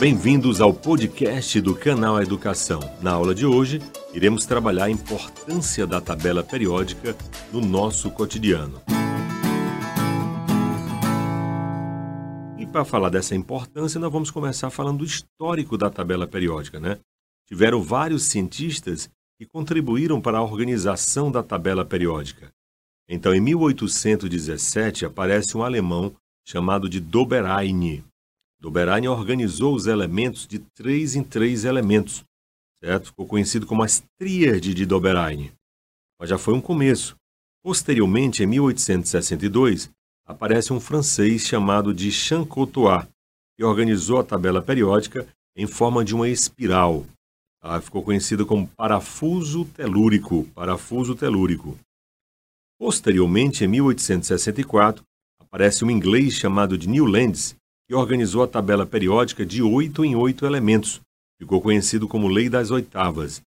Bem-vindos ao podcast do canal Educação. Na aula de hoje, iremos trabalhar a importância da tabela periódica no nosso cotidiano. E para falar dessa importância, nós vamos começar falando do histórico da tabela periódica, né? Tiveram vários cientistas que contribuíram para a organização da tabela periódica. Então, em 1817, aparece um alemão chamado de Dobereine. Dobereine organizou os elementos de três em três elementos, certo? Ficou conhecido como as tríade de Dobereine. Mas já foi um começo. Posteriormente, em 1862, aparece um francês chamado de Chancotois, que organizou a tabela periódica em forma de uma espiral. Ah, ficou conhecido como parafuso telúrico. Parafuso telúrico. Posteriormente, em 1864, aparece um inglês chamado de Newlands, que organizou a tabela periódica de oito em oito elementos. Ficou conhecido como Lei das Oitavas.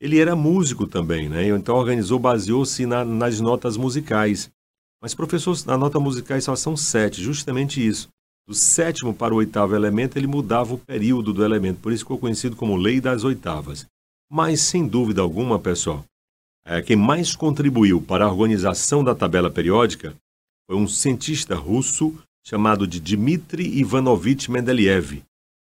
Ele era músico também, né? Então organizou, baseou-se na, nas notas musicais. Mas, professor, na nota musicais só são sete, justamente isso. Do sétimo para o oitavo elemento, ele mudava o período do elemento, por isso ficou conhecido como Lei das Oitavas. Mas, sem dúvida alguma, pessoal, é, quem mais contribuiu para a organização da tabela periódica foi um cientista russo chamado de Dmitry Ivanovich Mendeleev,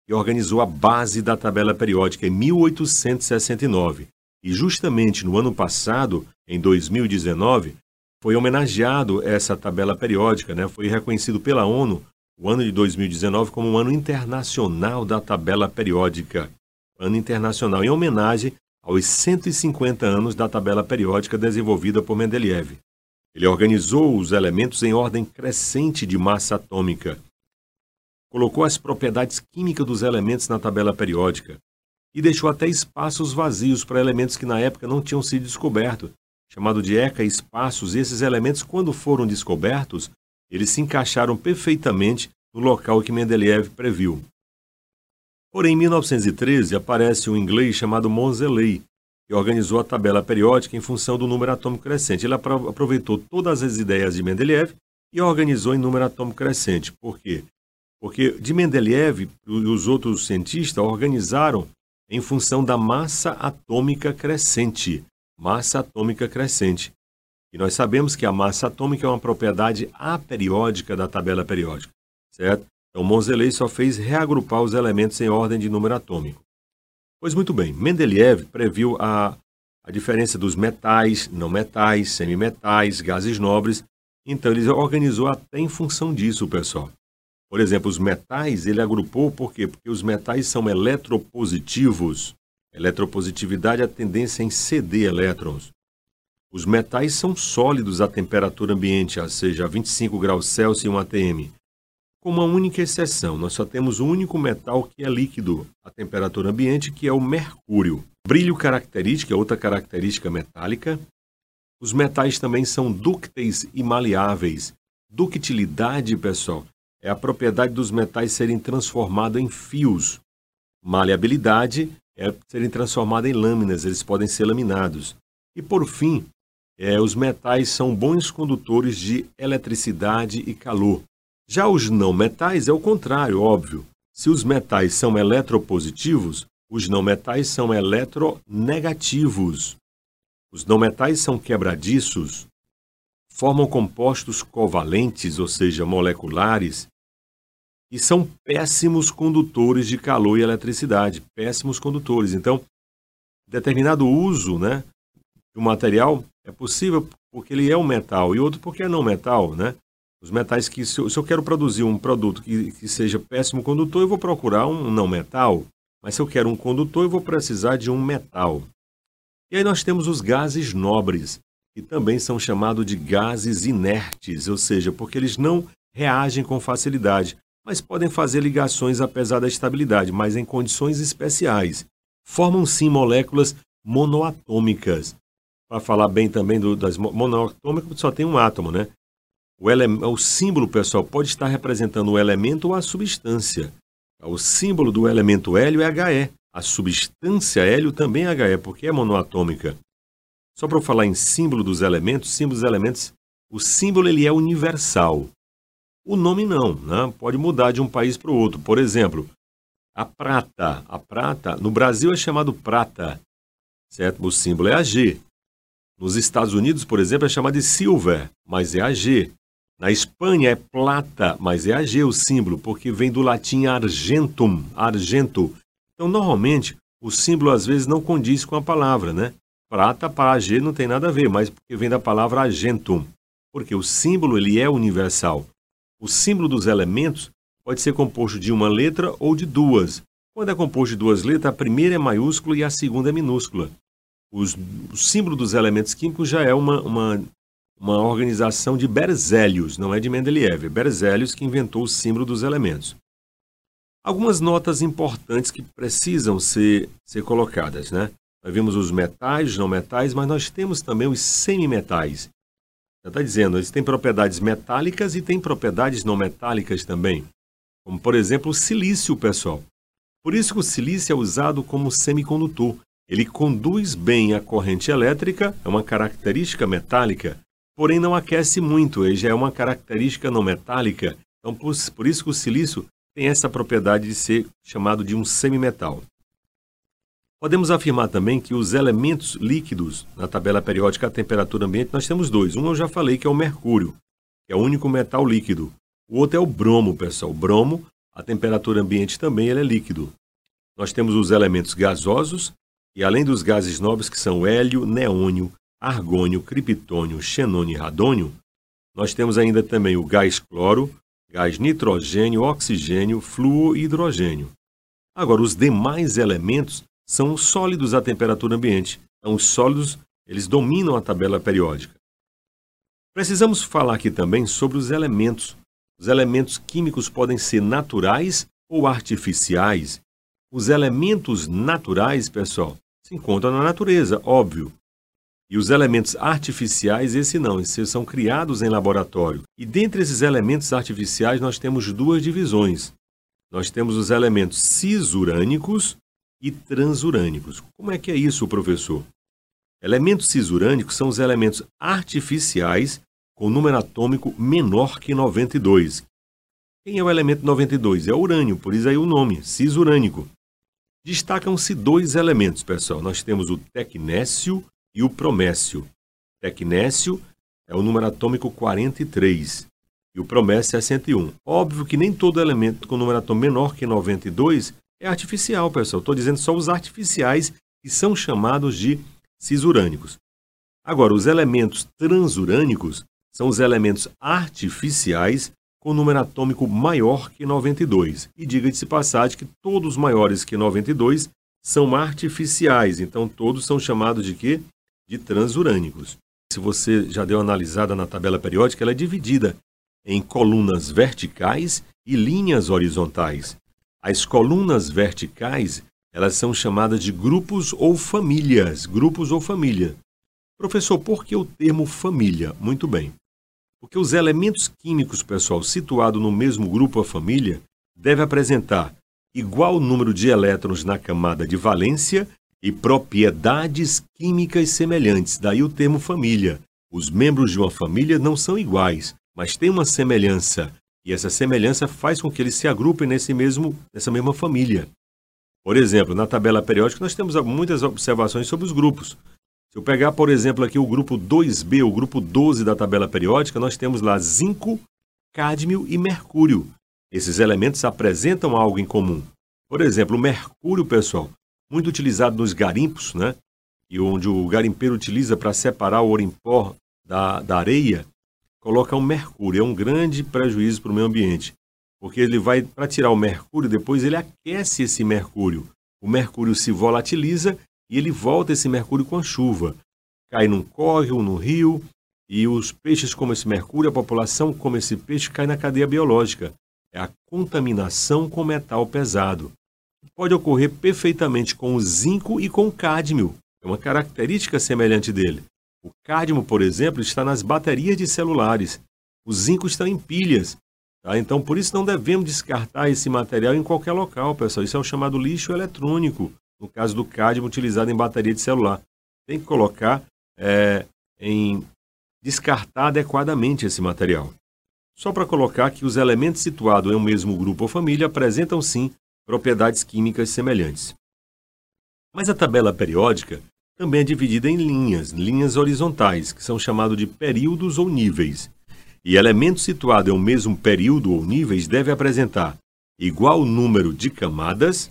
que organizou a base da tabela periódica em 1869. E justamente no ano passado, em 2019, foi homenageado essa tabela periódica, né? foi reconhecido pela ONU o ano de 2019 como um ano internacional da tabela periódica. Ano internacional em homenagem aos 150 anos da tabela periódica desenvolvida por Mendeleev. Ele organizou os elementos em ordem crescente de massa atômica. Colocou as propriedades químicas dos elementos na tabela periódica e deixou até espaços vazios para elementos que na época não tinham sido descobertos, chamado de eca-espaços, e esses elementos, quando foram descobertos, eles se encaixaram perfeitamente no local que Mendeleev previu. Porém, em 1913, aparece um inglês chamado Monzeley, que organizou a tabela periódica em função do número atômico crescente. Ele aproveitou todas as ideias de Mendeleev e organizou em número atômico crescente. Por quê? Porque de Mendeleev e os outros cientistas organizaram em função da massa atômica crescente. Massa atômica crescente. E nós sabemos que a massa atômica é uma propriedade aperiódica da tabela periódica, certo? Então, Monzeley só fez reagrupar os elementos em ordem de número atômico. Pois muito bem, Mendeleev previu a, a diferença dos metais, não metais, semimetais, gases nobres. Então ele organizou até em função disso, pessoal. Por exemplo, os metais ele agrupou por quê? Porque os metais são eletropositivos. Eletropositividade é a tendência em ceder elétrons. Os metais são sólidos à temperatura ambiente, ou seja, a 25 graus Celsius e 1 atm com uma única exceção. Nós só temos um único metal que é líquido à temperatura ambiente, que é o mercúrio. Brilho característica, outra característica metálica. Os metais também são dúcteis e maleáveis. Ductilidade, pessoal, é a propriedade dos metais serem transformados em fios. Maleabilidade é serem transformados em lâminas, eles podem ser laminados. E por fim, é, os metais são bons condutores de eletricidade e calor. Já os não metais é o contrário, óbvio. Se os metais são eletropositivos, os não metais são eletronegativos. Os não metais são quebradiços, formam compostos covalentes, ou seja, moleculares, e são péssimos condutores de calor e eletricidade, péssimos condutores. Então, determinado uso, né, do material é possível porque ele é um metal e outro porque é não metal, né? Os metais que, se eu, se eu quero produzir um produto que, que seja péssimo condutor, eu vou procurar um não metal. Mas se eu quero um condutor, eu vou precisar de um metal. E aí nós temos os gases nobres, que também são chamados de gases inertes, ou seja, porque eles não reagem com facilidade, mas podem fazer ligações apesar da estabilidade, mas em condições especiais. Formam sim moléculas monoatômicas. Para falar bem também do, das monoatômicas, só tem um átomo, né? O, ele... o símbolo, pessoal, pode estar representando o elemento ou a substância. O símbolo do elemento hélio é He. A substância hélio também é He, porque é monoatômica. Só para eu falar em símbolo dos elementos, símbolo dos elementos, o símbolo ele é universal. O nome não, né? pode mudar de um país para o outro. Por exemplo, A prata, a prata, no Brasil é chamado prata, certo? O símbolo é AG. Nos Estados Unidos, por exemplo, é chamado de silver, mas é AG. Na Espanha é plata, mas é AG o símbolo, porque vem do latim argentum, argento. Então, normalmente, o símbolo às vezes não condiz com a palavra, né? Prata para AG não tem nada a ver, mas porque vem da palavra argentum. Porque o símbolo ele é universal. O símbolo dos elementos pode ser composto de uma letra ou de duas. Quando é composto de duas letras, a primeira é maiúscula e a segunda é minúscula. Os, o símbolo dos elementos químicos já é uma, uma, uma organização de Berzelius, não é de Mendeleev. É Berzelius que inventou o símbolo dos elementos. Algumas notas importantes que precisam ser, ser colocadas, né? Nós vimos os metais, não metais, mas nós temos também os semimetais. Já está dizendo, eles têm propriedades metálicas e têm propriedades não metálicas também. Como, por exemplo, o silício, pessoal. Por isso que o silício é usado como semicondutor. Ele conduz bem a corrente elétrica, é uma característica metálica, porém não aquece muito, ele já é uma característica não metálica. Então, por, por isso que o silício tem essa propriedade de ser chamado de um semimetal. Podemos afirmar também que os elementos líquidos na tabela periódica à temperatura ambiente, nós temos dois. Um eu já falei que é o mercúrio, que é o único metal líquido. O outro é o bromo, pessoal. O bromo, a temperatura ambiente também ele é líquido. Nós temos os elementos gasosos, e além dos gases nobres que são hélio, neônio, argônio, criptônio, xenônio e radônio, nós temos ainda também o gás cloro, gás nitrogênio, oxigênio, flúor e hidrogênio. Agora, os demais elementos são sólidos à temperatura ambiente. Então, os sólidos, eles dominam a tabela periódica. Precisamos falar aqui também sobre os elementos. Os elementos químicos podem ser naturais ou artificiais. Os elementos naturais, pessoal, se encontram na natureza, óbvio. E os elementos artificiais, esse não, esses são criados em laboratório. E dentre esses elementos artificiais, nós temos duas divisões. Nós temos os elementos cisurânicos e transurânicos. Como é que é isso, professor? Elementos cisurânicos são os elementos artificiais com número atômico menor que 92. Quem é o elemento 92? É o urânio, por isso aí o nome, cisurânico. Destacam-se dois elementos, pessoal. Nós temos o tecnécio e o promécio. Tecnécio é o número atômico 43 e o promécio é 101. Óbvio que nem todo elemento com número atômico menor que 92 é artificial, pessoal. Estou dizendo só os artificiais que são chamados de cisurânicos. Agora, os elementos transurânicos são os elementos artificiais com número atômico maior que 92. E diga-se passagem que todos maiores que 92 são artificiais, então todos são chamados de quê? De transurânicos. Se você já deu uma analisada na tabela periódica, ela é dividida em colunas verticais e linhas horizontais. As colunas verticais, elas são chamadas de grupos ou famílias, grupos ou família. Professor, por que o termo família? Muito bem. Porque os elementos químicos, pessoal, situados no mesmo grupo ou família, devem apresentar igual número de elétrons na camada de valência e propriedades químicas semelhantes. Daí o termo família. Os membros de uma família não são iguais, mas têm uma semelhança. E essa semelhança faz com que eles se agrupem nesse mesmo, nessa mesma família. Por exemplo, na tabela periódica nós temos muitas observações sobre os grupos. Se eu pegar, por exemplo, aqui o grupo 2B, o grupo 12 da tabela periódica, nós temos lá zinco, cádmio e mercúrio. Esses elementos apresentam algo em comum. Por exemplo, o mercúrio, pessoal, muito utilizado nos garimpos, né? E onde o garimpeiro utiliza para separar o ouro em pó da, da areia, coloca um mercúrio. É um grande prejuízo para o meio ambiente, porque ele vai, para tirar o mercúrio, depois ele aquece esse mercúrio. O mercúrio se volatiliza e ele volta esse mercúrio com a chuva. Cai num córrego, no rio, e os peixes comem esse mercúrio, a população come esse peixe, cai na cadeia biológica. É a contaminação com metal pesado. Pode ocorrer perfeitamente com o zinco e com o cádmio. É uma característica semelhante dele. O cádmio, por exemplo, está nas baterias de celulares. O zinco está em pilhas. Tá? Então, por isso não devemos descartar esse material em qualquer local, pessoal. Isso é o chamado lixo eletrônico, no caso do cádmio utilizado em bateria de celular. Tem que colocar é, em descartar adequadamente esse material. Só para colocar que os elementos situados em um mesmo grupo ou família apresentam sim propriedades químicas semelhantes. Mas a tabela periódica também é dividida em linhas, linhas horizontais, que são chamados de períodos ou níveis. E elemento situado em um mesmo período ou níveis deve apresentar igual número de camadas,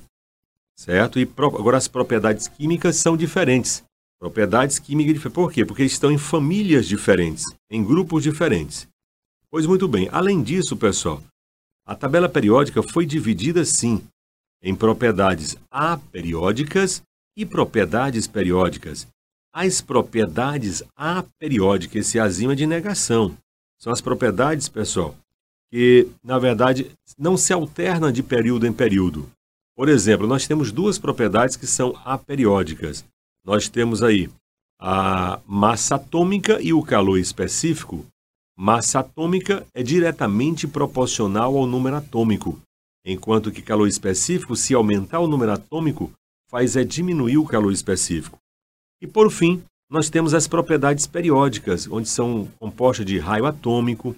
certo? E agora as propriedades químicas são diferentes. Propriedades químicas Por quê? Porque estão em famílias diferentes, em grupos diferentes. Pois muito bem, além disso, pessoal, a tabela periódica foi dividida sim em propriedades aperiódicas e propriedades periódicas. As propriedades aperiódicas, esse azima de negação, são as propriedades, pessoal, que na verdade não se alternam de período em período. Por exemplo, nós temos duas propriedades que são aperiódicas. Nós temos aí a massa atômica e o calor específico. Massa atômica é diretamente proporcional ao número atômico, enquanto que calor específico, se aumentar o número atômico, faz é diminuir o calor específico. E por fim, nós temos as propriedades periódicas, onde são compostas de raio atômico.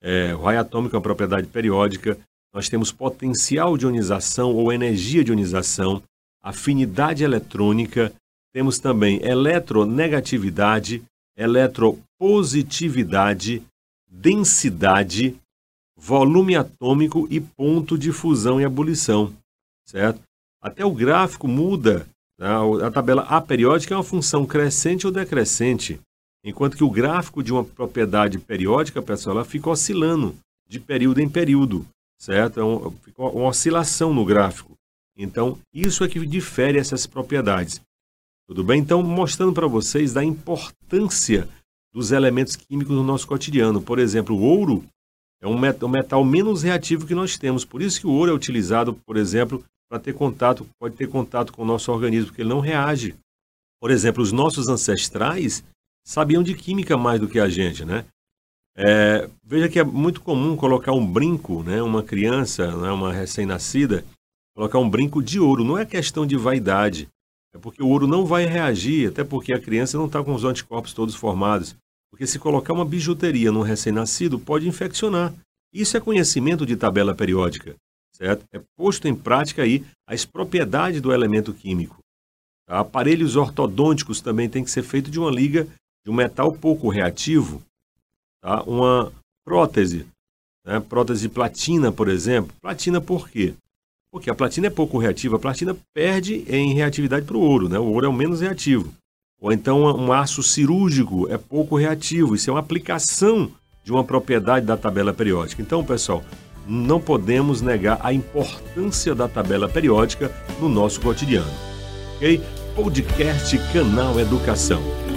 É, o raio atômico é uma propriedade periódica. Nós temos potencial de ionização ou energia de ionização, afinidade eletrônica, temos também eletronegatividade, eletropositividade, densidade, volume atômico e ponto de fusão e ebulição, certo? Até o gráfico muda. Né? A tabela aperiódica é uma função crescente ou decrescente, enquanto que o gráfico de uma propriedade periódica, pessoal, ela fica oscilando de período em período, certo? É um, fica uma oscilação no gráfico. Então, isso é que difere essas propriedades. Tudo bem? Então, mostrando para vocês da importância dos elementos químicos no nosso cotidiano. Por exemplo, o ouro é um metal menos reativo que nós temos. Por isso que o ouro é utilizado, por exemplo, para ter contato, pode ter contato com o nosso organismo, porque ele não reage. Por exemplo, os nossos ancestrais sabiam de química mais do que a gente, né? É, veja que é muito comum colocar um brinco, né? Uma criança, né? uma recém-nascida, colocar um brinco de ouro. Não é questão de vaidade, é porque o ouro não vai reagir, até porque a criança não está com os anticorpos todos formados. Porque se colocar uma bijuteria no recém-nascido, pode infeccionar. Isso é conhecimento de tabela periódica certo? É posto em prática aí as propriedades do elemento químico. Tá? Aparelhos ortodônticos também tem que ser feito de uma liga de um metal pouco reativo, tá? Uma prótese, né? prótese de platina, por exemplo. Platina por quê? Porque a platina é pouco reativa, a platina perde em reatividade para o ouro, né? O ouro é o menos reativo. Ou então um aço cirúrgico é pouco reativo, isso é uma aplicação de uma propriedade da tabela periódica. Então, pessoal, não podemos negar a importância da tabela periódica no nosso cotidiano. Ok? Podcast Canal Educação.